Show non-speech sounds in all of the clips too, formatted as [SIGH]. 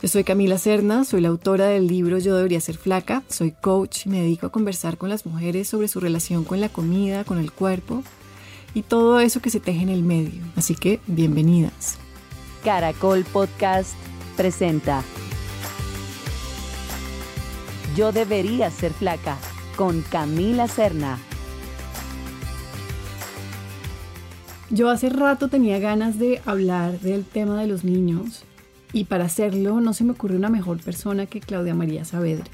Yo soy Camila Cerna, soy la autora del libro Yo debería ser flaca, soy coach y me dedico a conversar con las mujeres sobre su relación con la comida, con el cuerpo y todo eso que se teje en el medio. Así que bienvenidas. Caracol Podcast presenta Yo debería ser flaca con Camila Serna. Yo hace rato tenía ganas de hablar del tema de los niños y para hacerlo no se me ocurrió una mejor persona que Claudia María Saavedra.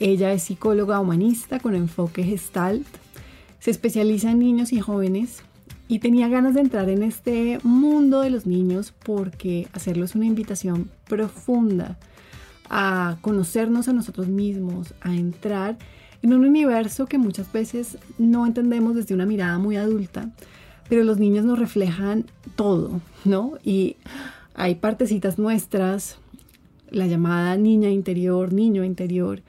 Ella es psicóloga humanista con enfoque gestalt se especializa en niños y jóvenes y tenía ganas de entrar en este mundo de los niños porque hacerlo es una invitación profunda a conocernos a nosotros mismos, a entrar en un universo que muchas veces no entendemos desde una mirada muy adulta, pero los niños nos reflejan todo, ¿no? Y hay partecitas nuestras, la llamada niña interior, niño interior,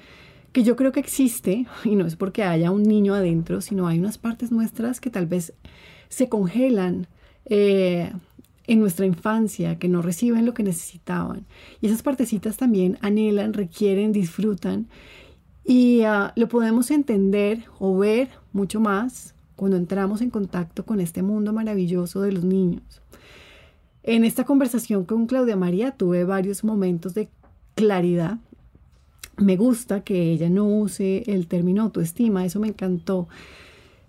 que yo creo que existe, y no es porque haya un niño adentro, sino hay unas partes nuestras que tal vez se congelan eh, en nuestra infancia, que no reciben lo que necesitaban. Y esas partecitas también anhelan, requieren, disfrutan. Y ah, lo podemos entender o ver mucho más cuando entramos en contacto con este mundo maravilloso de los niños. En esta conversación con Claudia María tuve varios momentos de claridad. Me gusta que ella no use el término autoestima, eso me encantó,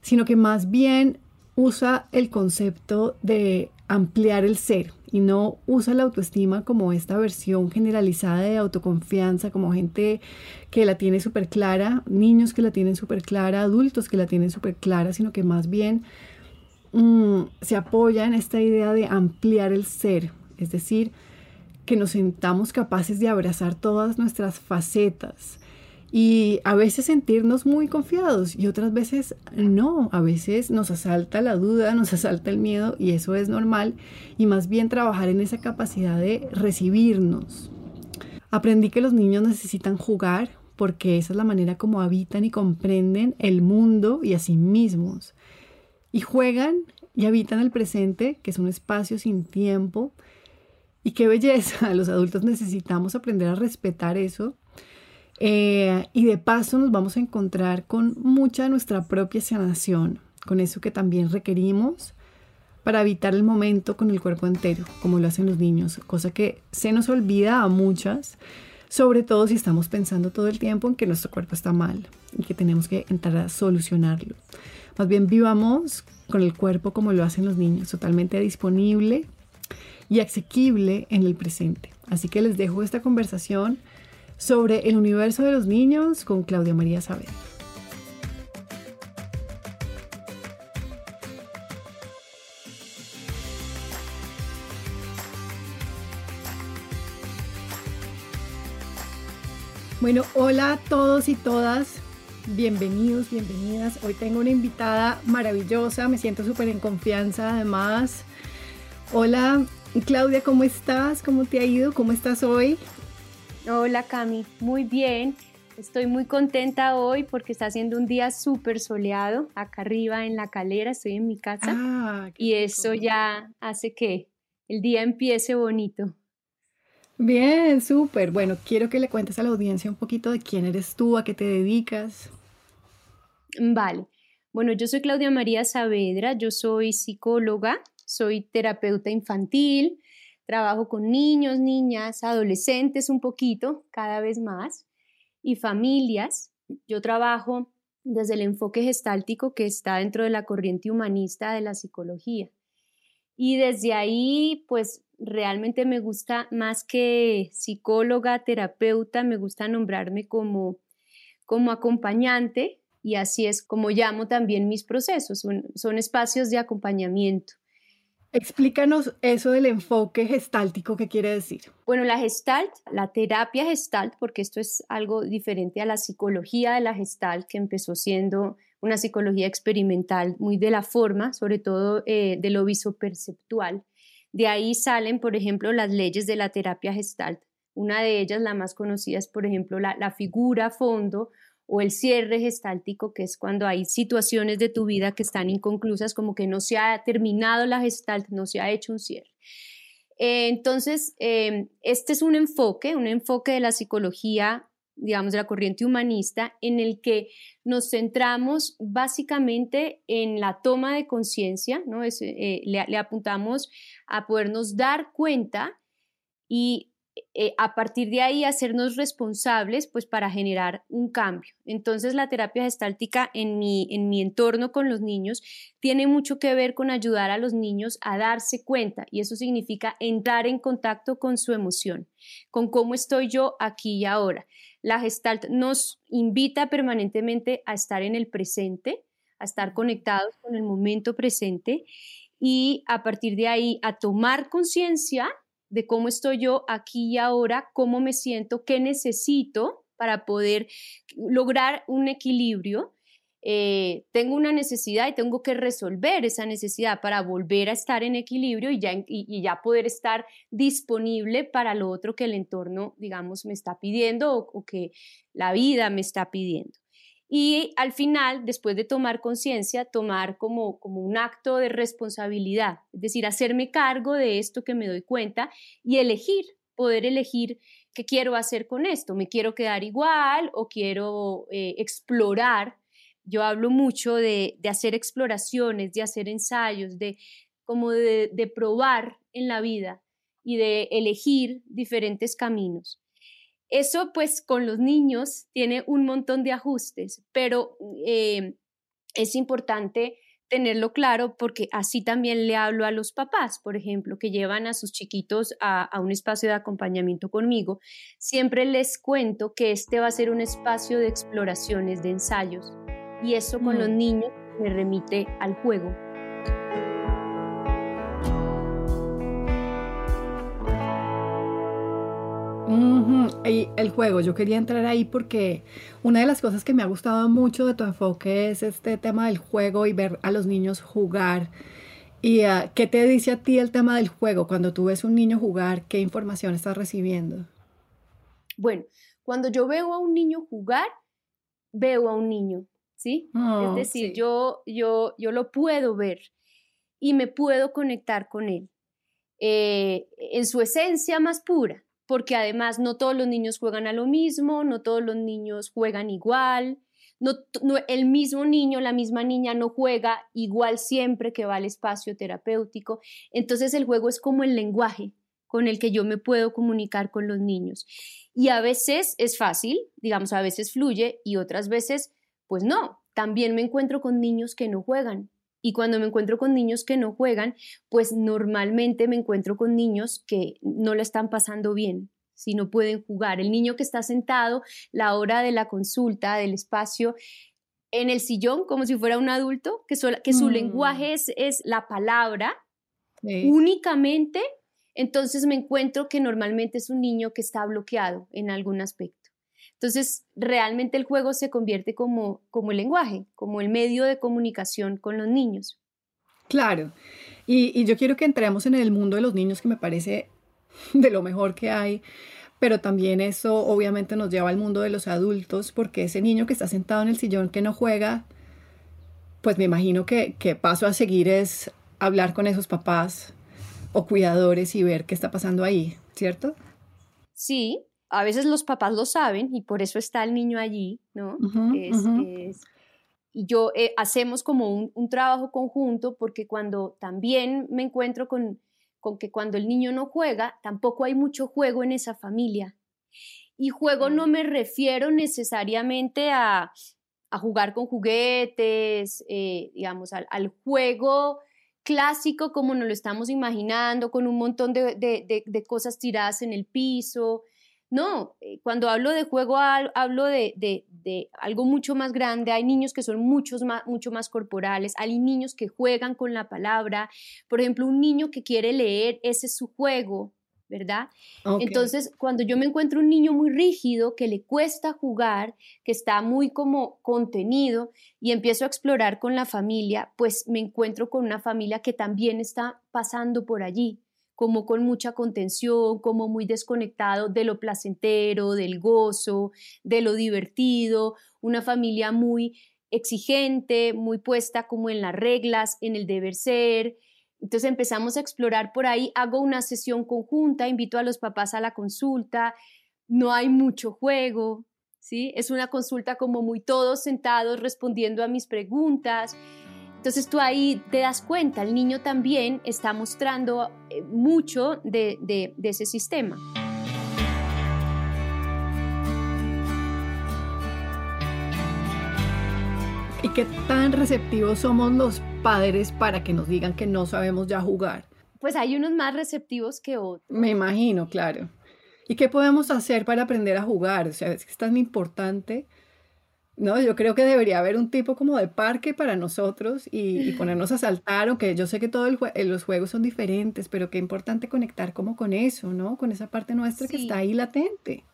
sino que más bien usa el concepto de ampliar el ser y no usa la autoestima como esta versión generalizada de autoconfianza, como gente que la tiene súper clara, niños que la tienen súper clara, adultos que la tienen súper clara, sino que más bien mm, se apoya en esta idea de ampliar el ser, es decir, que nos sentamos capaces de abrazar todas nuestras facetas y a veces sentirnos muy confiados y otras veces no, a veces nos asalta la duda, [LAUGHS] nos asalta el miedo y eso es normal y más bien trabajar en esa capacidad de recibirnos. Aprendí que los niños necesitan jugar porque esa es la manera como habitan y comprenden el mundo y a sí mismos. Y juegan y habitan el presente, que es un espacio sin tiempo, y qué belleza, [LAUGHS] los adultos necesitamos aprender a respetar eso. Eh, y de paso nos vamos a encontrar con mucha de nuestra propia sanación, con eso que también requerimos para evitar el momento con el cuerpo entero, como lo hacen los niños, cosa que se nos olvida a muchas, sobre todo si estamos pensando todo el tiempo en que nuestro cuerpo está mal y que tenemos que entrar a solucionarlo. Más bien vivamos con el cuerpo como lo hacen los niños, totalmente disponible y asequible en el presente. Así que les dejo esta conversación sobre el universo de los niños con Claudia María Saavedra. Bueno, hola a todos y todas. Bienvenidos, bienvenidas. Hoy tengo una invitada maravillosa, me siento súper en confianza además. Hola, Claudia, ¿cómo estás? ¿Cómo te ha ido? ¿Cómo estás hoy? Hola Cami, muy bien. Estoy muy contenta hoy porque está haciendo un día súper soleado acá arriba en la calera, estoy en mi casa ah, y eso ya hace que el día empiece bonito. Bien, súper. Bueno, quiero que le cuentes a la audiencia un poquito de quién eres tú, a qué te dedicas. Vale. Bueno, yo soy Claudia María Saavedra, yo soy psicóloga, soy terapeuta infantil, trabajo con niños, niñas, adolescentes un poquito, cada vez más, y familias. Yo trabajo desde el enfoque gestáltico que está dentro de la corriente humanista de la psicología. Y desde ahí, pues realmente me gusta más que psicóloga, terapeuta, me gusta nombrarme como, como acompañante y así es como llamo también mis procesos, son, espacios de acompañamiento. Explícanos eso del enfoque gestáltico, ¿qué quiere decir? Bueno, la gestalt, la terapia gestalt, porque esto es algo diferente a la psicología de la gestalt, que empezó siendo una psicología experimental muy de la forma, sobre todo eh, de lo visoperceptual. De ahí salen, por ejemplo, las leyes de la terapia gestalt. Una de ellas, la más conocida, es, por ejemplo, la, la figura fondo o el cierre gestáltico, que es cuando hay situaciones de tu vida que están inconclusas, como que no se ha terminado la gestalt, no se ha hecho un cierre. Eh, entonces, eh, este es un enfoque, un enfoque de la psicología, digamos, de la corriente humanista, en el que nos centramos básicamente en la toma de conciencia, ¿no? Eh, le, le apuntamos a podernos dar cuenta y eh, a partir de ahí hacernos responsables pues para generar un cambio. Entonces la terapia gestáltica en mi, en mi entorno con los niños tiene mucho que ver con ayudar a los niños a darse cuenta y eso significa entrar en contacto con su emoción, con cómo estoy yo aquí y ahora. La gestalt nos invita permanentemente a estar en el presente, a estar conectados con el momento presente y a partir de ahí a tomar conciencia de cómo estoy yo aquí y ahora, cómo me siento, qué necesito para poder lograr un equilibrio. Eh, tengo una necesidad y tengo que resolver esa necesidad para volver a estar en equilibrio y ya, y, ya poder estar disponible para lo otro que el entorno, digamos, me está pidiendo o que la vida me está pidiendo y al final, después de tomar conciencia, tomar como, como un acto de responsabilidad, es decir, hacerme cargo de esto que me doy cuenta y elegir, poder elegir qué quiero hacer con esto, me quiero quedar igual o quiero eh, explorar. Yo hablo mucho de, de, hacer exploraciones, de hacer ensayos, de como de, de probar en la vida y de elegir diferentes caminos. Eso pues con los niños tiene un montón de ajustes, pero eh, es importante tenerlo claro porque así también le hablo a los papás, por ejemplo, que llevan a sus chiquitos a, a, un espacio de acompañamiento conmigo. Siempre les cuento que este va a ser un espacio de exploraciones, de ensayos, y eso con los mm. niños me remite al juego. Y el juego, yo quería entrar ahí porque una de las cosas que me ha gustado mucho de tu enfoque es este tema del juego y ver a los niños jugar. ¿Y ah, qué te dice a ti el tema del juego? Cuando tú ves un niño jugar, ¿qué información estás recibiendo? Bueno, cuando yo veo a un niño jugar, veo a un niño, ¿sí? es oh, decir, Yo, yo, yo lo puedo ver y me puedo conectar con él eh, en su esencia más pura porque además no todos los niños juegan a lo mismo, no todos los niños juegan igual, no, el mismo niño, la misma niña no juega igual siempre que va al espacio terapéutico. Entonces el juego es como el lenguaje con el que yo me puedo comunicar con los niños. Y a veces es fácil, digamos, a veces fluye y otras veces, pues no. También me encuentro con niños que no juegan, y cuando me encuentro con niños que no juegan, pues normalmente me encuentro con niños que no le están pasando bien, si no pueden jugar. El niño que está sentado la hora de la consulta, del espacio, en el sillón, como si fuera un adulto, que, que su mm. lenguaje es, es, la palabra únicamente, entonces me encuentro que normalmente es un niño que está bloqueado en algún aspecto. Entonces, realmente el juego se convierte como, como el lenguaje, como el medio de comunicación con los niños. Claro, y, yo quiero que entremos en el mundo de los niños, que me parece [LAUGHS] de lo mejor que hay, pero también eso obviamente nos lleva al mundo de los adultos, porque ese niño que está sentado en el sillón que no juega, pues me imagino que, que paso a seguir es hablar con esos papás o cuidadores y ver qué está pasando ahí, ¿cierto? Sí, a veces los papás lo saben y por eso está el niño allí, ¿no? y yo eh, hacemos como un, un, trabajo conjunto porque cuando también me encuentro con, con que cuando el niño no juega, tampoco hay mucho juego en esa familia. Y juego no me refiero necesariamente a, a jugar con juguetes, eh, digamos, al, al, juego clásico como nos lo estamos imaginando, con un montón de, de, de cosas tiradas en el piso, no, eh, cuando hablo de juego hablo de, algo mucho más grande. Hay niños que son muchos más, mucho más corporales, hay niños que juegan con la palabra. Por ejemplo, un niño que quiere leer, ese es su juego, ¿verdad? Entonces, cuando yo me encuentro un niño muy rígido, que le cuesta jugar, que está muy como contenido y empiezo a explorar con la familia, pues me encuentro con una familia que también está pasando por allí como con mucha contención, como muy desconectado de lo placentero, del gozo, de lo divertido, una familia muy exigente, muy puesta como en las reglas, en el deber ser. Entonces empezamos a explorar por ahí, hago una sesión conjunta, invito a los papás a la consulta, no hay mucho juego, ¿sí? Es una consulta como muy todos sentados respondiendo a mis preguntas entonces tú ahí te das cuenta, el niño también está mostrando eh, mucho de, ese sistema. ¿Y qué tan receptivos somos los padres para que nos digan que no sabemos ya jugar? Pues hay unos más receptivos que otros. Me imagino, claro. ¿Y qué podemos hacer para aprender a jugar? O sea, es que es tan importante no, yo creo que debería haber un tipo como de parque para nosotros y, ponernos a saltar, aunque yo sé que todos eh, los juegos son diferentes, pero qué importante conectar como con eso, ¿no? Con esa parte nuestra que está ahí latente.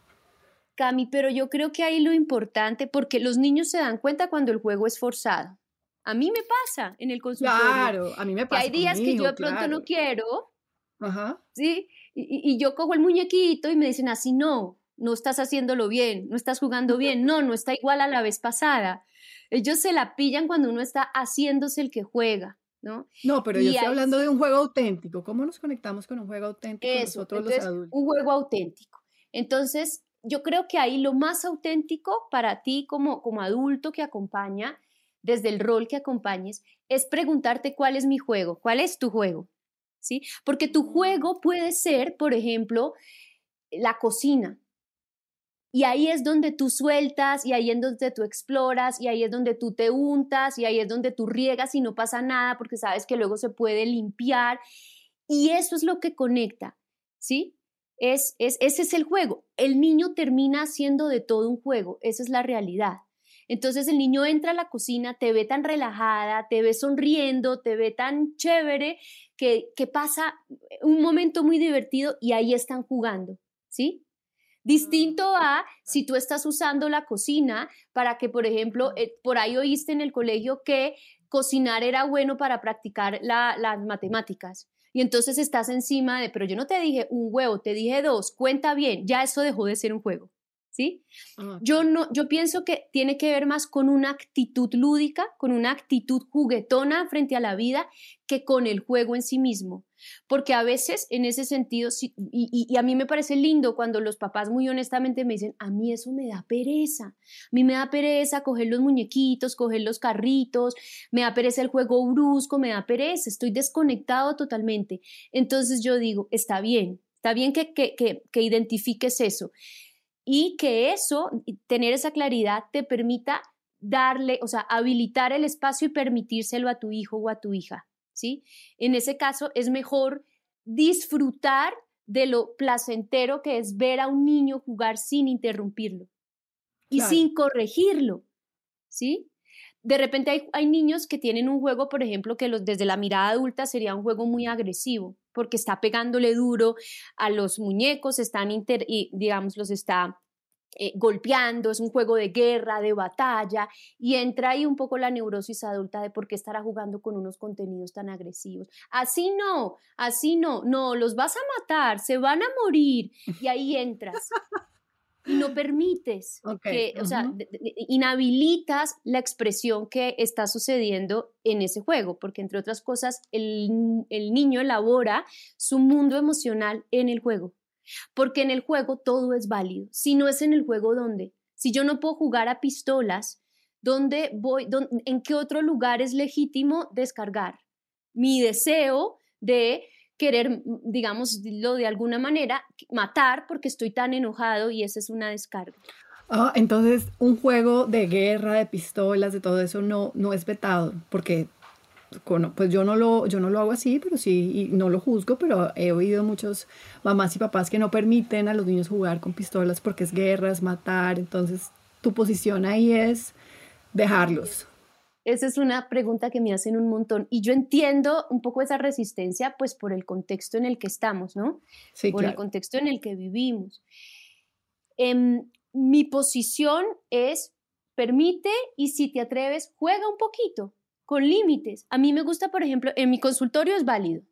Cami, pero yo creo que ahí lo importante, porque los niños se dan cuenta cuando el juego es forzado. A mí me pasa en el consultorio. Claro, a mí me pasa. Que hay días que yo de pronto no quiero. Ajá. Sí, y, y, yo cojo el muñequito y me dicen así, no, no estás haciéndolo bien, no estás jugando bien, no, no está igual a la vez pasada. Ellos se la pillan cuando uno está haciéndose el que juega, ¿no? No, pero yo estoy hablando de un juego auténtico. ¿Cómo nos conectamos con un juego auténtico nosotros los adultos? Un juego auténtico. Entonces, yo creo que ahí lo más auténtico para ti como, como adulto que acompaña, desde el rol que acompañes, es preguntarte cuál es mi juego, cuál es tu juego, ¿sí? Porque tu juego puede ser, por ejemplo, la cocina, y ahí es donde tú sueltas y ahí es donde tú exploras y ahí es donde tú te untas y ahí es donde tú riegas y no pasa nada porque sabes que luego se puede limpiar. Y eso es lo que conecta, ¿sí? Es, es, ese es el juego. El niño termina haciendo de todo un juego, esa es la realidad. Entonces el niño entra a la cocina, te ve tan relajada, te ve sonriendo, te ve tan chévere, que, que pasa un momento muy divertido y ahí están jugando, ¿sí? Distinto a si tú estás usando la cocina para que, por ejemplo, eh, por ahí oíste en el colegio que cocinar era bueno para practicar las matemáticas. Y entonces estás encima de, pero yo no te dije un huevo, te dije dos, cuenta bien, ya eso dejó de ser un juego. ¿Sí? Ah, yo no, yo pienso que tiene que ver más con una actitud lúdica, con una actitud juguetona frente a la vida, que con el juego en sí mismo. Porque a veces en ese sentido, y, a mí me parece lindo cuando los papás muy honestamente me dicen, a mí eso me da pereza, a mí me da pereza coger los muñequitos, coger los carritos, me da pereza el juego brusco, me da pereza, estoy desconectado totalmente. Entonces yo digo, está bien, está bien que, que identifiques eso y que eso, tener esa claridad te permita darle, o sea, habilitar el espacio y permitírselo a tu hijo o a tu hija. ¿sí? En ese caso es mejor disfrutar de lo placentero que es ver a un niño jugar sin interrumpirlo y sin corregirlo, ¿sí? De repente hay, hay, niños que tienen un juego, por ejemplo, que los, desde la mirada adulta sería un juego muy agresivo, porque está pegándole duro a los muñecos, están y, digamos, los está eh, golpeando, es un juego de guerra, de batalla, y entra ahí un poco la neurosis adulta de por qué estará jugando con unos contenidos tan agresivos. Así no, así no, no, los vas a matar, se van a morir, y ahí entras. Y no permites que, o sea, inhabilitas la expresión que está sucediendo en ese juego, porque entre otras cosas, el, el niño elabora su mundo emocional en el juego. Porque en el juego todo es válido. Si no es en el juego, ¿dónde? Si yo no puedo jugar a pistolas, ¿dónde voy? ¿En qué otro lugar es legítimo descargar? Mi deseo de querer, digamos, lo de alguna manera, matar porque estoy tan enojado y esa es una descarga. Ah, entonces un juego de guerra, de pistolas, de todo eso no, no es vetado, porque pues yo no, lo, yo no lo hago así, pero sí, y no lo juzgo, pero he oído muchos mamás y papás que no permiten a los niños jugar con pistolas porque es guerra, es matar, entonces tu posición ahí es dejarlos. Esa es una pregunta que me hacen un montón y yo entiendo un poco esa resistencia pues por el contexto en el que estamos, ¿no? Sí, por el contexto en el que vivimos. Em, mi posición es permite y si te atreves, juega un poquito, con límites. A mí me gusta, por ejemplo, en mi consultorio es válido,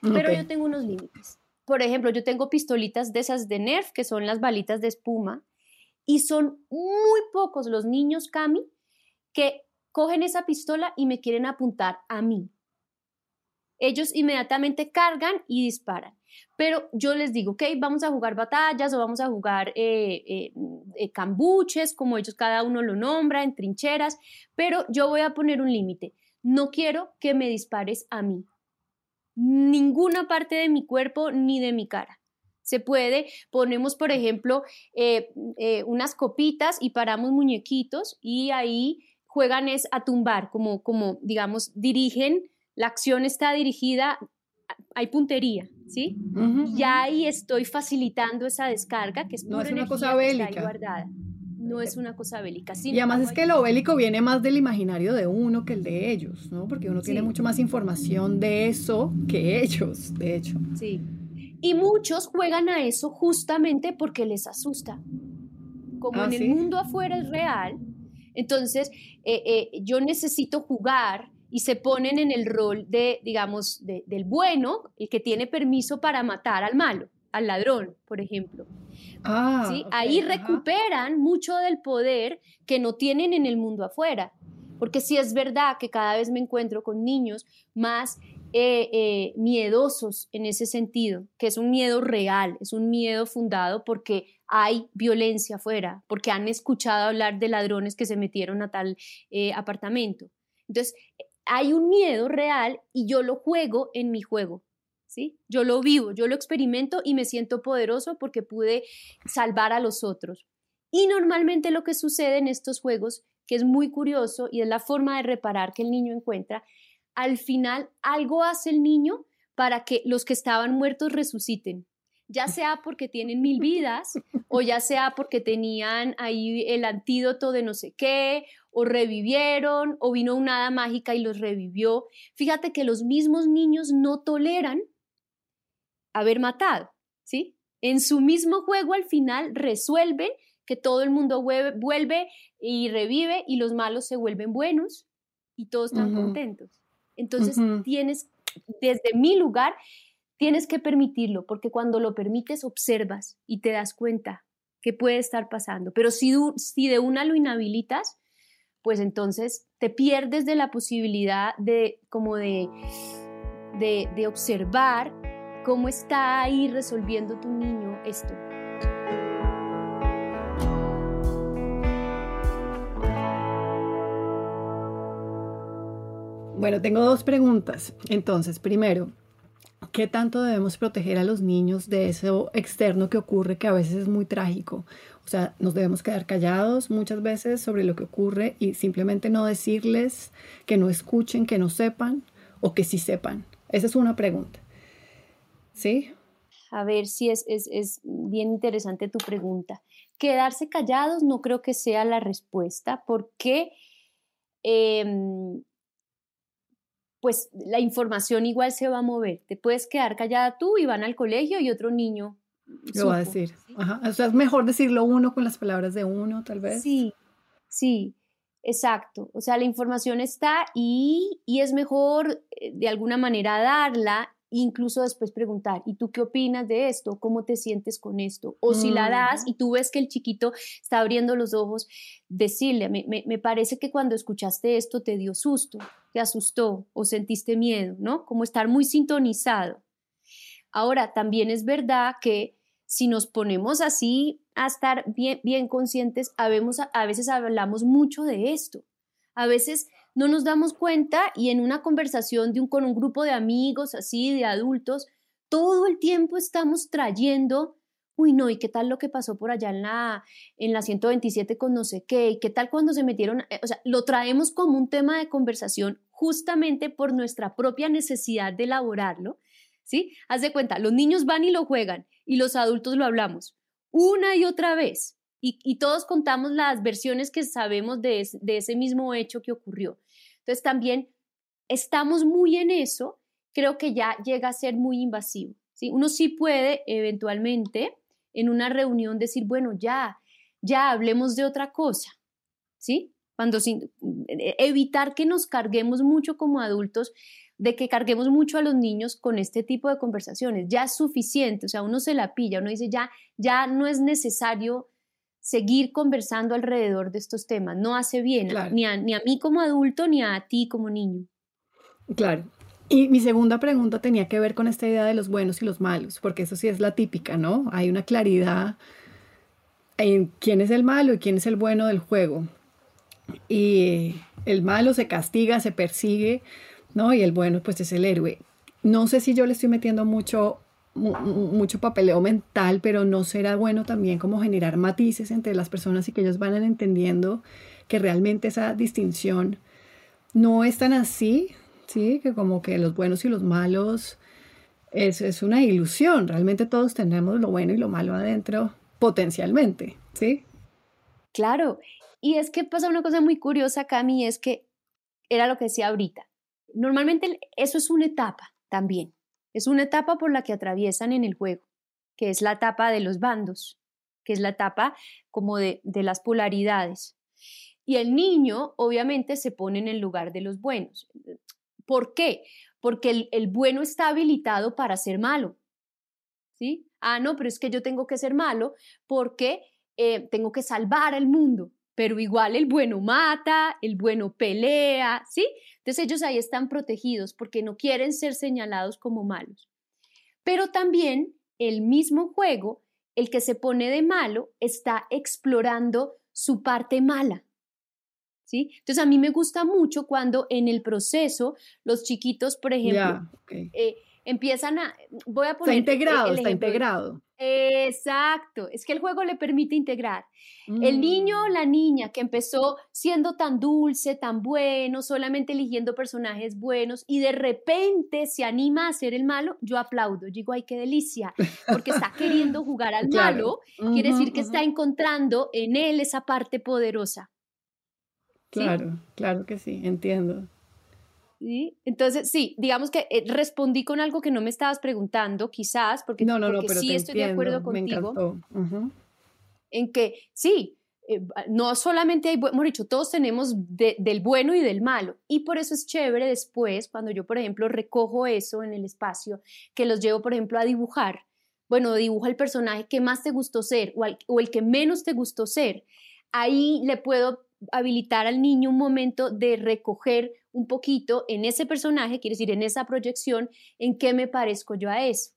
pero yo tengo unos límites. Por ejemplo, yo tengo pistolitas de esas de Nerf, que son las balitas de espuma, y son muy pocos los niños, Cami, que cogen esa pistola y me quieren apuntar a mí. Ellos inmediatamente cargan y disparan. Pero yo les digo, ok, vamos a jugar batallas o vamos a jugar eh, eh, eh, cambuches, como ellos cada uno lo nombra, en trincheras, pero yo voy a poner un límite. No quiero que me dispares a mí. Ninguna parte de mi cuerpo ni de mi cara. Se puede, ponemos por ejemplo unas copitas y paramos muñequitos y ahí juegan es a tumbar, como, como digamos, dirigen, la acción está dirigida, hay puntería, ¿sí? Y ahí estoy facilitando esa descarga que es no es una cosa bélica. Guardada. No es una cosa bélica. y además es que lo bélico viene más del imaginario de uno que el de ellos, ¿no? Porque uno tiene mucho más información de eso que ellos, de hecho. Sí. Y muchos juegan a eso justamente porque les asusta. Como ah, en el mundo afuera es real, entonces eh, eh, yo necesito jugar y se ponen en el rol de, digamos, del bueno, el que tiene permiso para matar al malo, al ladrón, por ejemplo. Ah, ¿Sí? Ahí recuperan mucho del poder que no tienen en el mundo afuera. Porque sí es verdad que cada vez me encuentro con niños más eh, eh, miedosos en ese sentido, que es un miedo real, es un miedo fundado porque hay violencia afuera, porque han escuchado hablar de ladrones que se metieron a tal eh, apartamento. Entonces, hay un miedo real y yo lo juego en mi juego. ¿Sí? Yo lo vivo, yo lo experimento y me siento poderoso porque pude salvar a los otros. Y normalmente lo que sucede en estos juegos, que es muy curioso y es la forma de reparar que el niño encuentra, al final algo hace el niño para que los que estaban muertos resuciten, ya sea porque tienen mil vidas o ya sea porque tenían ahí el antídoto de no sé qué o revivieron o vino una hada mágica y los revivió. Fíjate que los mismos niños no toleran haber matado, ¿sí? En su mismo juego al final resuelven que todo el mundo vuelve y revive y los malos se vuelven buenos y todos están contentos. Entonces tienes, desde mi lugar, tienes que permitirlo, porque cuando lo permites observas y te das cuenta qué puede estar pasando. Pero si, si de una lo inhabilitas, pues entonces te pierdes de la posibilidad de como de, de, de observar cómo está ahí resolviendo tu niño esto. Bueno, tengo dos preguntas. Entonces, primero, ¿qué tanto debemos proteger a los niños de eso externo que ocurre que a veces es muy trágico? O sea, nos debemos quedar callados muchas veces sobre lo que ocurre y simplemente no decirles que no escuchen, que no sepan o que sí sepan. Esa es una pregunta. ¿Sí? A ver, sí, es, es, bien interesante tu pregunta. Quedarse callados no creo que sea la respuesta porque em, pues la información igual se va a mover. Te puedes quedar callada tú y van al colegio y otro niño lo va a decir. O sea, es mejor decirlo uno con las palabras de uno, tal vez. Sí, sí, exacto. O sea, la información está y, y es mejor eh, de alguna manera darla incluso después preguntar, ¿y tú qué opinas de esto? ¿Cómo te sientes con esto? O si la das y tú ves que el chiquito está abriendo los ojos, decirle, me, me, parece que cuando escuchaste esto te dio susto, te asustó o sentiste miedo, ¿no? Como estar muy sintonizado. Ahora, también es verdad que si nos ponemos así a estar bien, bien conscientes, a veces hablamos mucho de esto. A veces no nos damos cuenta y en una conversación con un grupo de amigos, así, de adultos, todo el tiempo estamos trayendo, uy, no, ¿y qué tal lo que pasó por allá en la, en la 127 con no sé qué? ¿Y qué tal cuando se metieron? Eh, o sea, lo traemos como un tema de conversación justamente por nuestra propia necesidad de elaborarlo, ¿sí? Haz de cuenta, los niños van y lo juegan y los adultos lo hablamos una y otra vez y, todos contamos las versiones que sabemos de, ese mismo hecho que ocurrió. Entonces también estamos muy en eso, creo que ya llega a ser muy invasivo. ¿sí? Uno sí puede eventualmente en una reunión decir, bueno, ya, ya hablemos de otra cosa, ¿sí? Cuando e, evitar que nos carguemos mucho como adultos, de que carguemos mucho a los niños con este tipo de conversaciones, ya es suficiente, o sea, uno se la pilla, uno dice, ya, ya no es necesario seguir conversando alrededor de estos temas. No hace bien ni, a, ni a mí como adulto ni a ti como niño. Claro. Y mi segunda pregunta tenía que ver con esta idea de los buenos y los malos, porque eso sí es la típica, ¿no? Hay una claridad en quién es el malo y quién es el bueno del juego. Y el malo se castiga, se persigue, ¿no? Y el bueno pues es el héroe. No sé si yo le estoy metiendo mucho mucho papeleo mental, pero no será bueno también como generar matices entre las personas y que ellos van entendiendo que realmente esa distinción no es tan así, ¿sí? Que como que los buenos y los malos es, es una ilusión. Realmente todos tenemos lo bueno y lo malo adentro potencialmente, ¿sí? Claro. Y es que pasa una cosa muy curiosa, Cami, es que era lo que decía ahorita. Normalmente eso es una etapa también. Es una etapa por la que atraviesan en el juego, que es la etapa de los bandos, que es la etapa como de, las polaridades. Y el niño obviamente se pone en el lugar de los buenos. ¿Por qué? Porque el, bueno está habilitado para ser malo. ¿Sí? Ah, no, pero es que yo tengo que ser malo porque eh, tengo que salvar al mundo pero igual el bueno mata, el bueno pelea, ¿sí? Entonces ellos ahí están protegidos porque no quieren ser señalados como malos. Pero también el mismo juego, el que se pone de malo, está explorando su parte mala. ¿Sí? Entonces a mí me gusta mucho cuando en el proceso los chiquitos, por ejemplo, eh, empiezan a, voy a poner... Está integrado, está integrado. Exacto, es que el juego le permite integrar. El niño o mm. la niña que empezó siendo tan dulce, tan bueno, solamente eligiendo personajes buenos y de repente se anima a ser el malo, yo aplaudo, digo, ay, qué delicia, porque está queriendo jugar al [LAUGHS] malo, quiere decir que está encontrando en él esa parte poderosa. Claro, claro que sí, entiendo. Entonces, sí, digamos que eh, respondí con algo que no me estabas preguntando, quizás, porque, no, no, no, pero sí estoy de acuerdo contigo. En que sí, eh, no solamente hay, hemos dicho, todos tenemos del bueno y del malo. Y por eso es chévere después, cuando yo, por ejemplo, recojo eso en el espacio, que los llevo, por ejemplo, a dibujar. Bueno, dibuja el personaje que más te gustó ser o, o el que menos te gustó ser. Ahí le puedo habilitar al niño un momento de recoger un poquito en ese personaje, quiere decir, en esa proyección, en qué me parezco yo a eso.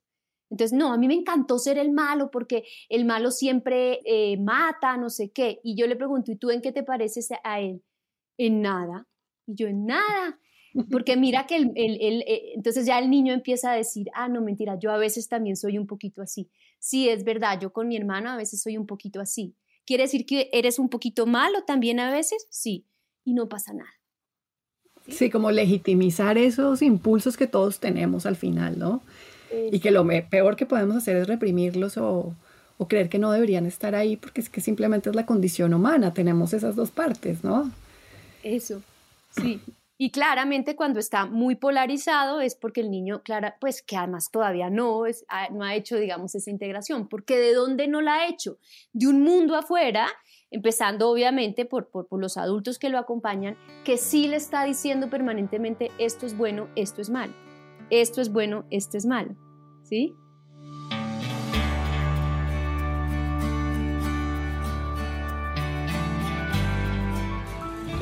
Entonces, no, a mí me encantó ser el malo porque el malo siempre eh, mata, no sé qué. Y yo le pregunto, ¿y tú en qué te pareces a él? En nada. Y yo, en nada. Porque mira que eh, entonces ya el niño empieza a decir, ah, no, mentira, yo a veces también soy un poquito así. Sí, es verdad, yo con mi hermano a veces soy un poquito así. ¿Quiere decir que eres un poquito malo también a veces? Sí, y no pasa nada. Sí, como legitimizar esos impulsos que todos tenemos al final, ¿no? Y que lo peor que podemos hacer es reprimirlos o, o, creer que no deberían estar ahí porque es que simplemente es la condición humana, tenemos esas dos partes, ¿no? Eso, sí. Y claramente cuando está muy polarizado es porque el niño, clara, pues que además todavía no, no ha hecho, digamos, esa integración. Porque ¿de dónde no la ha hecho? De un mundo afuera, empezando obviamente por, por, por los adultos que lo acompañan, que sí le está diciendo permanentemente esto es bueno, esto es malo. Esto es bueno, esto es malo. ¿Sí?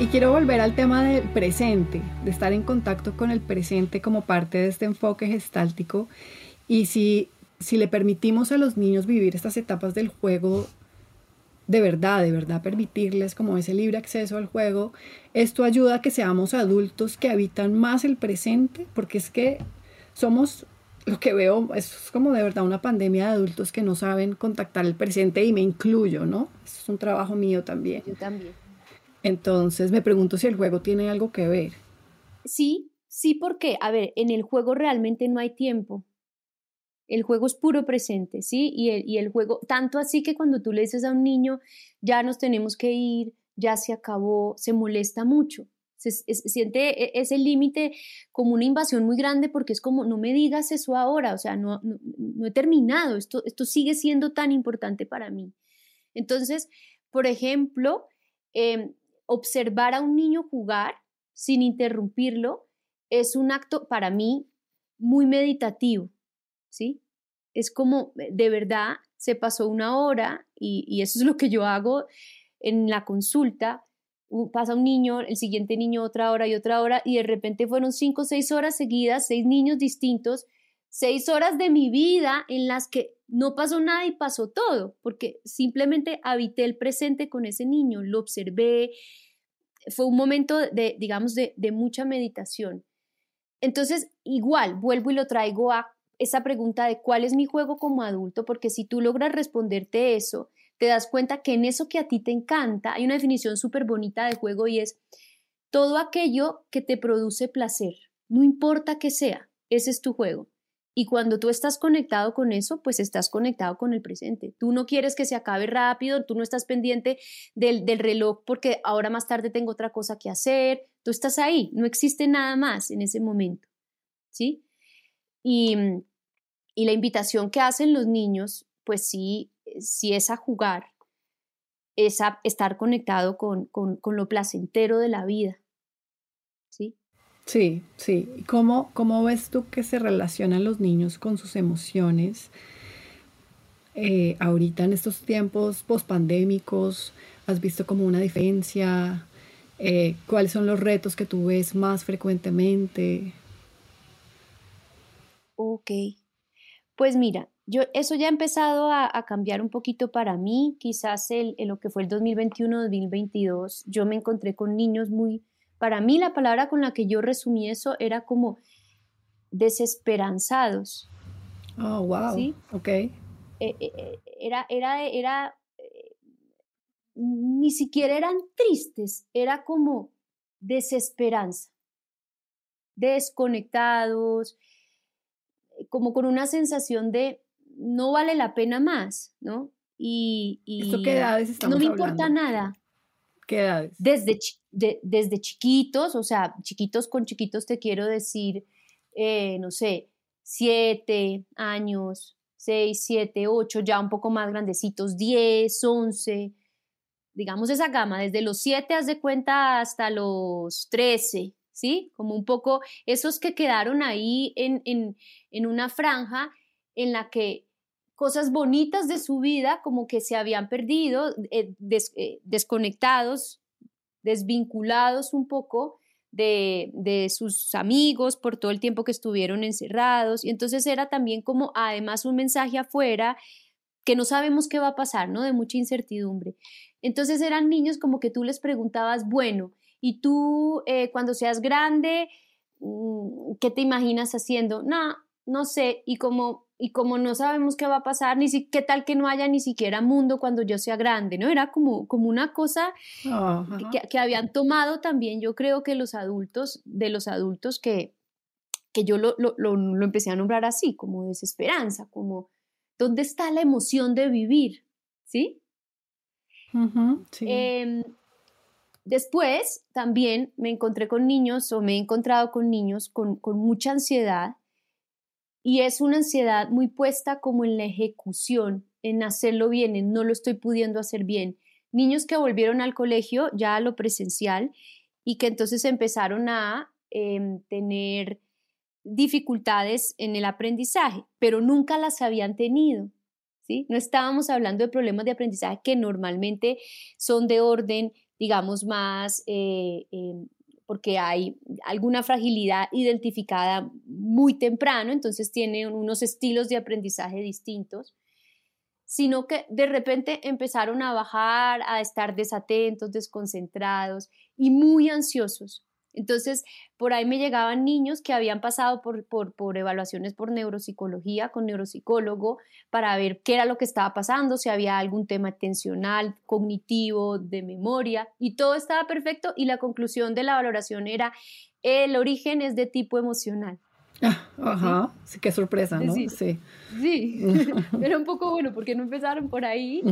Y quiero volver al tema del presente, de estar en contacto con el presente como parte de este enfoque gestáltico. Y si, si le permitimos a los niños vivir estas etapas del juego de verdad, de verdad permitirles como ese libre acceso al juego, esto ayuda a que seamos adultos que habitan más el presente, porque es que somos lo que veo es como de verdad una pandemia de adultos que no saben contactar el presente y me incluyo, ¿no? es un trabajo mío también. Yo también. Entonces me pregunto si el juego tiene algo que ver. Sí, sí, porque, a ver, en el juego realmente no hay tiempo. El juego es puro presente, ¿sí? Y el, y el juego, tanto así que cuando tú le dices a un niño, ya nos tenemos que ir, ya se acabó, se molesta mucho. Se, siente e, ese límite como una invasión muy grande porque es como, no me digas eso ahora, o sea, no, no, he terminado, esto, esto sigue siendo tan importante para mí. Entonces, por ejemplo, eh, observar a un niño jugar sin interrumpirlo es un acto para mí muy meditativo, ¿sí? Es como, eh, de verdad, se pasó una hora y, eso es lo que yo hago en la consulta. Pasa un niño, el siguiente niño otra hora y otra hora y de repente fueron cinco o seis horas seguidas, seis niños distintos, seis horas de mi vida en las que no pasó nada y pasó todo, porque simplemente habité el presente con ese niño, lo observé, fue un momento de, digamos, de, mucha meditación. Entonces, igual, vuelvo y lo traigo a esa pregunta de cuál es mi juego como adulto, porque si tú logras responderte eso, te das cuenta que en eso que a ti te encanta, hay una definición súper bonita de juego y es todo aquello que te produce placer, no importa que sea, ese es tu juego. Y cuando tú estás conectado con eso, pues estás conectado con el presente. Tú no quieres que se acabe rápido, tú no estás pendiente del, reloj porque ahora más tarde tengo otra cosa que hacer. Tú estás ahí, no existe nada más en ese momento. ¿Sí? Y, y la invitación que hacen los niños, pues sí, sí es a jugar, es a estar conectado con, con, con lo placentero de la vida. ¿Sí? Sí, sí. ¿Cómo, ¿Cómo ves tú que se relacionan los niños con sus emociones eh, ahorita en estos tiempos pospandémicos? ¿Has visto como una diferencia? Eh, ¿Cuáles son los retos que tú ves más frecuentemente? Ok. Pues mira, yo eso ya ha empezado a, cambiar un poquito para mí. Quizás en lo que fue el 2021-2022, yo me encontré con niños muy para mí la palabra con la que yo resumí eso era como desesperanzados. Oh, wow. ¿Sí? Ok. Eh, eh, eh, era, era, era, ni siquiera eran tristes, era como desesperanza, desconectados, como con una sensación de no vale la pena más, ¿no? Y, ¿Esto qué edades estamos No me importa nada. Desde, desde chiquitos, o sea, chiquitos con chiquitos te quiero decir, eh, no sé, siete años, seis, siete, ocho, ya un poco más grandecitos, diez, once, digamos esa gama, desde los siete, haz de cuenta, hasta los trece, ¿sí? Como un poco esos que quedaron ahí en, en, en una franja en la que cosas bonitas de su vida como que se habían perdido, eh, eh, desconectados, desvinculados un poco de, de, sus amigos por todo el tiempo que estuvieron encerrados. Y entonces era también como además un mensaje afuera que no sabemos qué va a pasar, ¿no? De mucha incertidumbre. Entonces eran niños como que tú les preguntabas, bueno, ¿y tú eh, cuando seas grande, mm, qué te imaginas haciendo? No, no sé. Y como y como no sabemos qué va a pasar, ni si, qué tal que no haya ni siquiera mundo cuando yo sea grande, ¿no? Era como, como una cosa que, habían tomado también, yo creo que los adultos, de los adultos que, que yo lo, lo, lo, empecé a nombrar así, como desesperanza, como, ¿dónde está la emoción de vivir? ¿Sí? sí. Em, Después también me encontré con niños o me he encontrado con niños con, con mucha ansiedad y es una ansiedad muy puesta como en la ejecución, en hacerlo bien, en no lo estoy pudiendo hacer bien. Niños que volvieron al colegio ya a lo presencial y que entonces empezaron a em, tener dificultades en el aprendizaje, pero nunca las habían tenido. ¿sí? No estábamos hablando de problemas de aprendizaje que normalmente son de orden, digamos, más eh, em, porque hay alguna fragilidad identificada muy temprano, entonces tienen unos estilos de aprendizaje distintos, sino que de repente empezaron a bajar, a estar desatentos, desconcentrados y muy ansiosos. Entonces, por ahí me llegaban niños que habían pasado por, por, evaluaciones por neuropsicología, con neuropsicólogo, para ver qué era lo que estaba pasando, si había algún tema atencional, cognitivo, de memoria, y todo estaba perfecto y la conclusión de la valoración era, el origen es de tipo emocional. Ah, ajá, sí, qué sorpresa, ¿no? Sí, sí. sí. [LAUGHS] era un poco bueno porque no empezaron por ahí,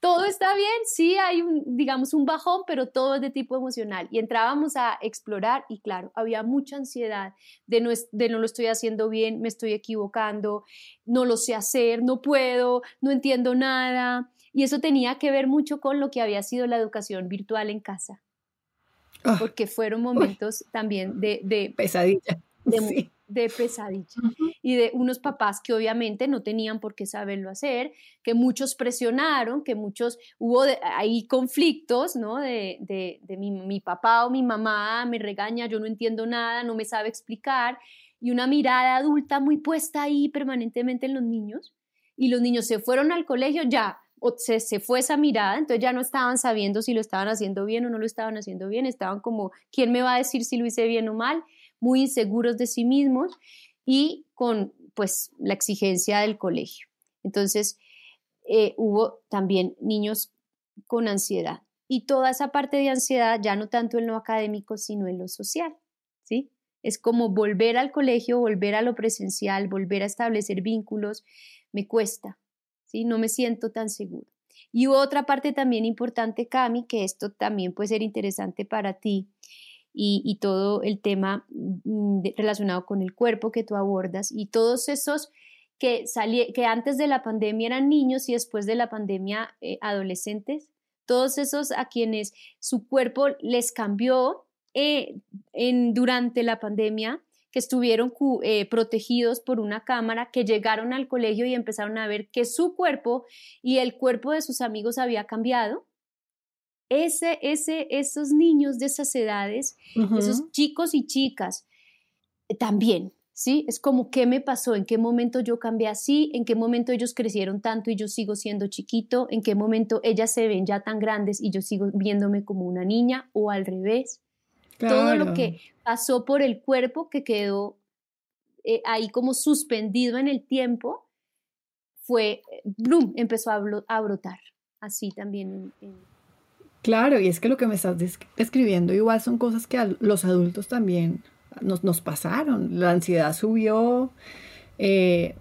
todo está bien, sí hay un, digamos, un bajón, pero todo es de tipo emocional. Y entrábamos a explorar y claro, había mucha ansiedad de no, de no lo estoy haciendo bien, me estoy equivocando, no lo sé hacer, no puedo, no entiendo nada. Y eso tenía que ver mucho con lo que había sido la educación virtual en casa. Ah. porque fueron momentos también de, de pesadilla. De, de pesadilla y de unos papás que obviamente no tenían por qué saberlo hacer, que muchos presionaron, que muchos hubo ahí conflictos, ¿no? De, de, mi, mi, papá o mi mamá me regaña, yo no entiendo nada, no me sabe explicar y una mirada adulta muy puesta ahí permanentemente en los niños y los niños se fueron al colegio ya. O se, se fue esa mirada, entonces ya no estaban sabiendo si lo estaban haciendo bien o no lo estaban haciendo bien, estaban como, ¿quién me va a decir si lo hice bien o mal? Muy inseguros de sí mismos y con pues la exigencia del colegio. Entonces, eh, hubo también niños con ansiedad y toda esa parte de ansiedad ya no tanto en lo académico, sino en lo social, ¿sí? Es como volver al colegio, volver a lo presencial, volver a establecer vínculos, me cuesta, ¿sí? No me siento tan seguro. Y otra parte también importante, Cami, que esto también puede ser interesante para ti, y, todo el tema mm, relacionado con el cuerpo que tú abordas y todos esos que, que antes de la pandemia eran niños y después de la pandemia eh, adolescentes, todos esos a quienes su cuerpo les cambió eh, en, durante la pandemia, que estuvieron eh, protegidos por una cámara, que llegaron al colegio y empezaron a ver que su cuerpo y el cuerpo de sus amigos había cambiado ese, ese, esos niños de esas edades, esos chicos y chicas, eh, también, ¿sí? Es como, ¿qué me pasó? ¿En qué momento yo cambié así? ¿En qué momento ellos crecieron tanto y yo sigo siendo chiquito? ¿En qué momento ellas se ven ya tan grandes y yo sigo viéndome como una niña o al revés? Todo lo que pasó por el cuerpo que quedó eh, ahí como suspendido en el tiempo, fue, eh, ¡blum!, empezó a, brotar, así también en Claro, y es que lo que me estás describiendo igual son cosas que a los adultos también nos, nos pasaron. La ansiedad subió, eh,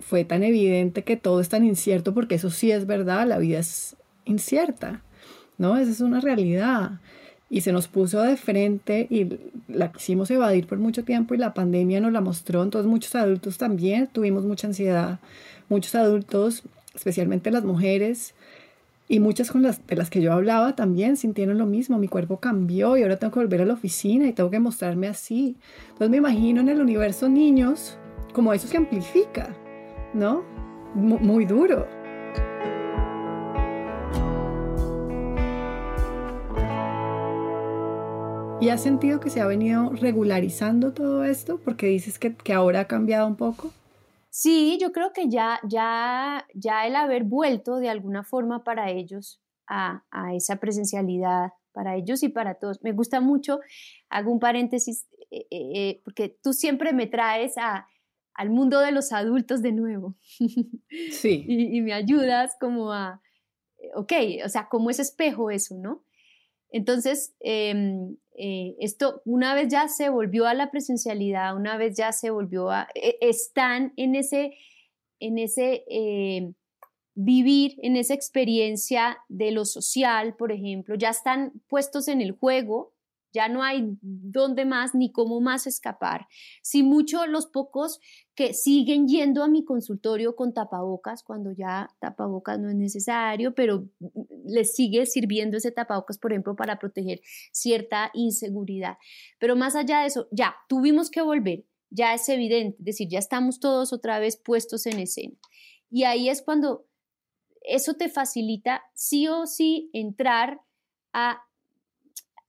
fue tan evidente que todo es tan incierto, porque eso sí es verdad, la vida es incierta, ¿no? Esa es una realidad. Y se nos puso de frente y la quisimos evadir por mucho tiempo y la pandemia nos la mostró. Entonces muchos adultos también tuvimos mucha ansiedad. Muchos adultos, especialmente las mujeres, y muchas con las, de las que yo hablaba también sintieron lo mismo, mi cuerpo cambió y ahora tengo que volver a la oficina y tengo que mostrarme así. Entonces me imagino en el universo niños como eso se amplifica, ¿no? muy duro. ¿Y has sentido que se ha venido regularizando todo esto? Porque dices que, que ahora ha cambiado un poco. Sí, yo creo que ya, ya, ya el haber vuelto de alguna forma para ellos a, esa presencialidad, para ellos y para todos. Me gusta mucho, hago un paréntesis, eh, eh, eh, porque tú siempre me traes a, al mundo de los adultos de nuevo. [LAUGHS] Sí. y, y, me ayudas como a, ok, o sea, como ese espejo eso, ¿no? Entonces, em, eh, esto una vez ya se volvió a la presencialidad, una vez ya se volvió a, e, están en ese, en ese eh, vivir en esa experiencia de lo social, por ejemplo, ya están puestos en el juego, ya no hay dónde más ni cómo más escapar. Si mucho los pocos que siguen yendo a mi consultorio con tapabocas, cuando ya tapabocas no es necesario, pero les sigue sirviendo ese tapabocas, por ejemplo, para proteger cierta inseguridad. Pero más allá de eso, ya tuvimos que volver, ya es evidente, es decir, ya estamos todos otra vez puestos en escena. Y ahí es cuando eso te facilita sí o sí entrar a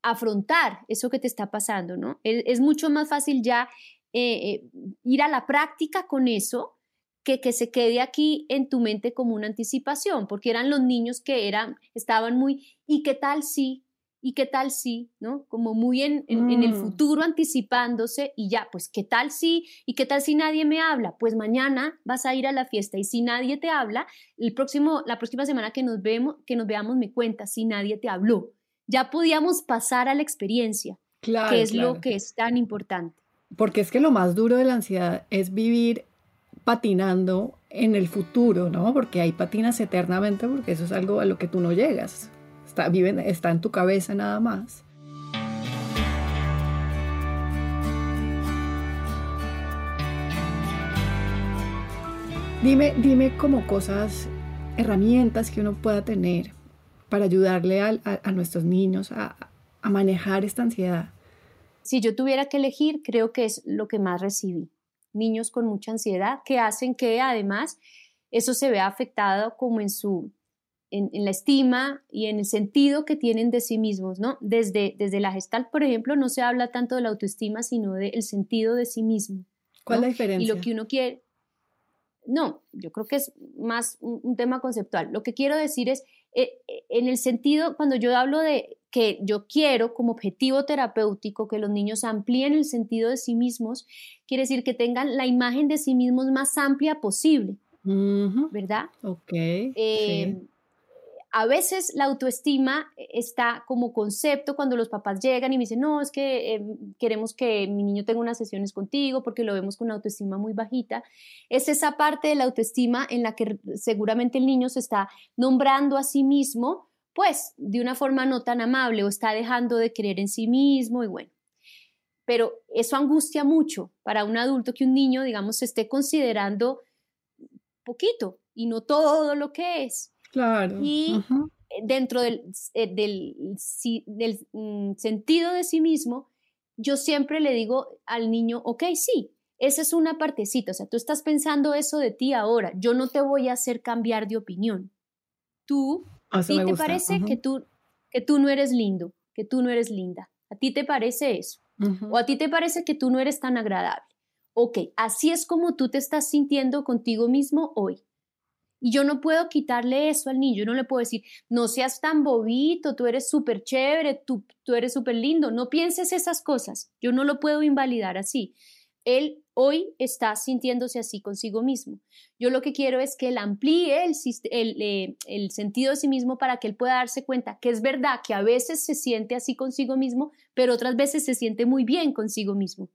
afrontar eso que te está pasando, ¿no? Es, mucho más fácil ya eh, eh, ir a la práctica con eso que que se quede aquí en tu mente como una anticipación, porque eran los niños que eran, estaban muy, ¿y qué tal si? ¿Y qué tal si? ¿No? Como muy en, en, el mm. futuro anticipándose y ya, pues ¿qué tal si? ¿Y qué tal si nadie me habla? Pues mañana vas a ir a la fiesta y si nadie te habla, el próximo, la próxima semana que nos, vemos, que nos veamos me cuentas si nadie te habló ya podíamos pasar a la experiencia, que es lo que es tan importante. Porque es que lo más duro de la ansiedad es vivir patinando en el futuro, ¿no? Porque ahí patinas eternamente porque eso es algo a lo que tú no llegas. Está, está en tu cabeza nada más. Dime, dime como cosas, herramientas que uno pueda tener para ayudarle a, nuestros niños a, manejar esta ansiedad? Si yo tuviera que elegir, creo que es lo que más recibí. Niños con mucha ansiedad que hacen que además eso se vea afectado como en su en, la estima y en el sentido que tienen de sí mismos, ¿no? Desde, desde la gestal, por ejemplo, no se habla tanto de la autoestima, sino del sentido de sí mismo. ¿Cuál es la diferencia? Y lo que uno quiere, no, yo creo que es más un tema conceptual. Lo que quiero decir es eh, eh, en el sentido, cuando yo hablo de que yo quiero como objetivo terapéutico que los niños amplíen el sentido de sí mismos, quiere decir que tengan la imagen de sí mismos más amplia posible, ¿verdad? Ok. Eh, a veces la autoestima está como concepto cuando los papás llegan y me dicen, no, es que eh, queremos que mi niño tenga unas sesiones contigo porque lo vemos con una autoestima muy bajita. Es esa parte de la autoestima en la que seguramente el niño se está nombrando a sí mismo, pues de una forma no tan amable o está dejando de creer en sí mismo y bueno. Pero eso angustia mucho para un adulto que un niño, digamos, se esté considerando poquito y no todo lo que es. Claro. Y dentro del, eh, del, del mm, sentido de sí mismo, yo siempre le digo al niño, ok, sí, esa es una partecita, o sea, tú estás pensando eso de ti ahora, yo no te voy a hacer cambiar de opinión. Tú, ¿a ti te parece que, tú, que tú no eres lindo, que tú no eres linda? ¿A ti te parece eso? ¿O a ti te parece que tú no eres tan agradable? Ok, así es como tú te estás sintiendo contigo mismo hoy. Y yo no puedo quitarle eso al niño, yo no le puedo decir, no seas tan bobito, tú eres súper chévere, tú, tú eres súper lindo, no pienses esas cosas, yo no lo puedo invalidar así. Él hoy está sintiéndose así consigo mismo. Yo lo que quiero es que él amplíe eh, el, sentido de sí mismo para que él pueda darse cuenta que es verdad que a veces se siente así consigo mismo, pero otras veces se siente muy bien consigo mismo.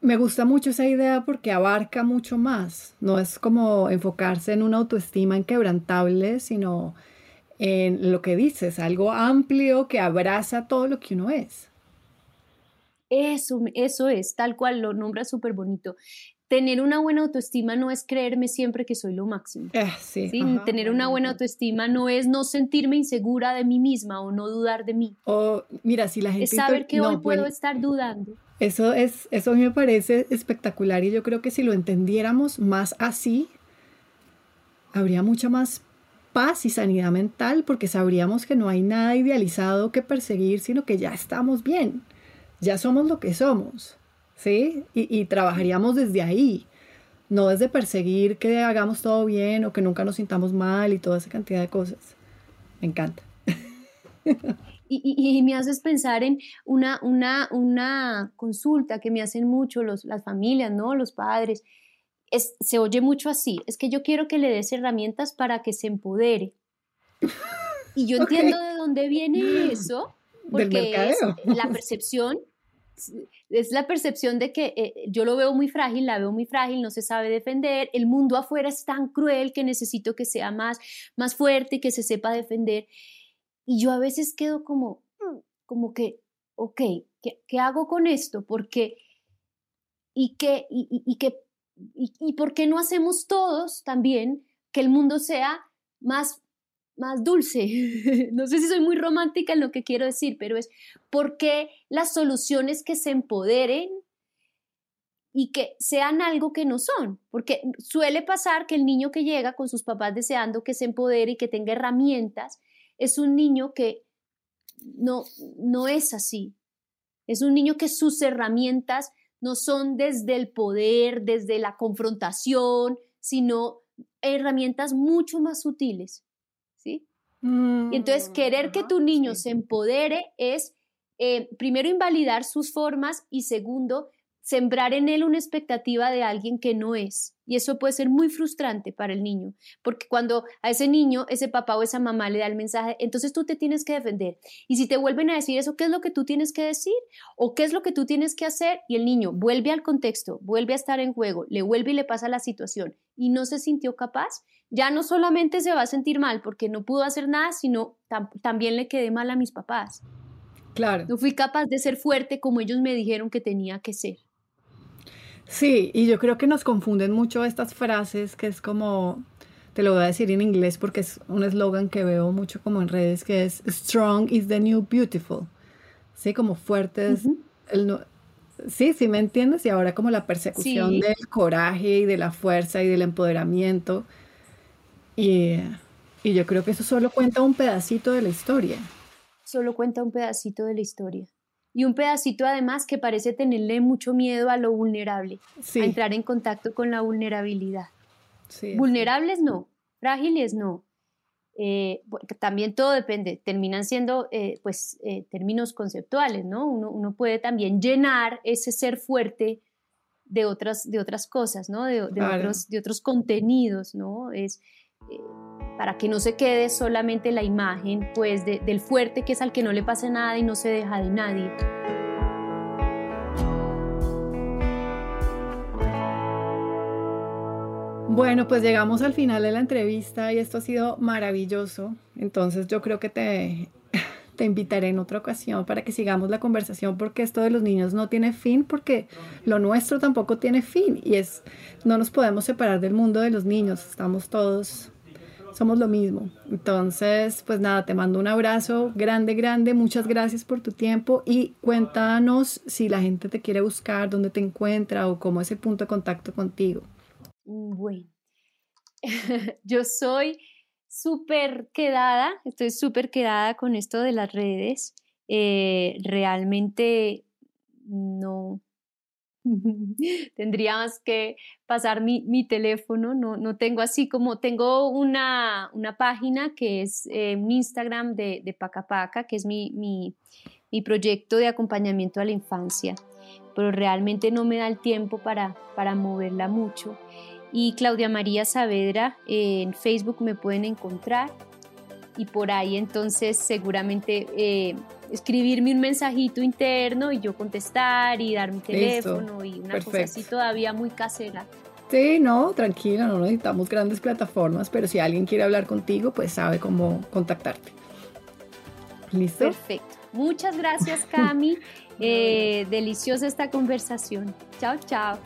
Me gusta mucho esa idea porque abarca mucho más. No es como enfocarse en una autoestima inquebrantable, sino en lo que dices, algo amplio que abraza todo lo que uno es. Eso, eso es, tal cual lo nombra súper bonito. Tener una buena autoestima no es creerme siempre que soy lo máximo. Eh, sí, Tener una buena autoestima no es no sentirme insegura de mí misma o no dudar de mí. O mira, si la gente... Es saber que hoy puedo estar dudando. Eso, es, eso a me parece espectacular y yo creo que si lo entendiéramos más así, habría mucha más paz y sanidad mental porque sabríamos que no hay nada idealizado que perseguir, sino que ya estamos bien, ya somos lo que somos, ¿sí? Y, y trabajaríamos desde ahí, no desde perseguir que hagamos todo bien o que nunca nos sintamos mal y toda esa cantidad de cosas. Me encanta. [LAUGHS] Y, me haces pensar en una, una, una consulta que me hacen mucho los, las familias, ¿no? Los padres. Es, se oye mucho así, es que yo quiero que le des herramientas para que se empodere. Y yo [LAUGHS] entiendo de dónde viene eso, porque es la percepción, es la percepción de que eh, yo lo veo muy frágil, la veo muy frágil, no se sabe defender, el mundo afuera es tan cruel que necesito que sea más, más fuerte y que se sepa defender. Y yo a veces quedo como, mm, como que, ok, ¿qué, hago con esto? Porque, y, que, y, y, que, y, y por qué no hacemos todos también que el mundo sea más más dulce. [LAUGHS] no sé si soy muy romántica en lo que quiero decir, pero es por qué las soluciones que se empoderen y que sean algo que no son, porque suele pasar que el niño que llega con sus papás deseando que se empodere y que tenga herramientas, es un niño que no, no es así. Es un niño que sus herramientas no son desde el poder, desde la confrontación, sino herramientas mucho más sutiles. ¿sí? y entonces mm, querer que tu niño se empodere es, eh, primero, invalidar sus formas y segundo, sembrar en él una expectativa de alguien que no es. Y eso puede ser muy frustrante para el niño, porque cuando a ese niño, ese papá o esa mamá le da el mensaje, entonces tú te tienes que defender. Y si te vuelven a decir eso, ¿qué es lo que tú tienes que decir? ¿O qué es lo que tú tienes que hacer? Y el niño vuelve al contexto, vuelve a estar en juego, le vuelve y le pasa la situación y no se sintió capaz, ya no solamente se va a sentir mal porque no pudo hacer nada, sino también le quedé mal a mis papás. Claro. No fui capaz de ser fuerte como ellos me dijeron que tenía que ser. Sí, y yo creo que nos confunden mucho estas frases que es como, te lo voy a decir en inglés porque es un eslogan que veo mucho como en redes, que es Strong is the new beautiful. Sí, como fuerte es el, Sí, sí, me entiendes. Y ahora como la persecución del coraje y de la fuerza y del empoderamiento. Y, y, yo creo que eso solo cuenta un pedacito de la historia. Solo cuenta un pedacito de la historia y un pedacito además que parece tenerle mucho miedo a lo vulnerable, a entrar en contacto con la vulnerabilidad. Vulnerables no, frágiles no. Eh, también todo depende, terminan siendo eh, pues eh, términos conceptuales, ¿no? Uno, puede también llenar ese ser fuerte de otras, de otras cosas, ¿no? De, otros, de otros contenidos, ¿no? Es, para que no se quede solamente la imagen pues del fuerte que es al que no le pasa nada y no se deja de nadie. Bueno, pues llegamos al final de la entrevista y esto ha sido maravilloso. Entonces yo creo que te, [LAUGHS] te invitaré en otra ocasión para que sigamos la conversación porque esto de los niños no tiene fin porque lo nuestro tampoco tiene fin y es no nos podemos separar del mundo de los niños. Estamos todos somos lo mismo. Entonces, pues nada, te mando un abrazo grande, grande. Muchas gracias por tu tiempo y cuéntanos si la gente te quiere buscar, dónde te encuentra o cómo es el punto de contacto contigo. Bueno, [LAUGHS] yo soy súper quedada, estoy súper quedada con esto de las redes. Eh, realmente no, [LAUGHS] Tendríamos que pasar mi, mi teléfono, no, no, tengo así como, tengo una, una página que es eh, un Instagram de, de Paca Paca, que es mi, mi, mi, proyecto de acompañamiento a la infancia, pero realmente no me da el tiempo para, para moverla mucho. Y Claudia María Saavedra en Facebook me pueden encontrar y por ahí entonces seguramente eh, escribirme un mensajito interno y yo contestar y dar mi teléfono y una cosa así todavía muy casera. Sí, no, tranquila, no necesitamos grandes plataformas, pero si alguien quiere hablar contigo, pues sabe cómo contactarte. ¿Listo? Perfecto. Muchas gracias, Cami. [LAUGHS] Eh, deliciosa esta conversación. Chao, chao.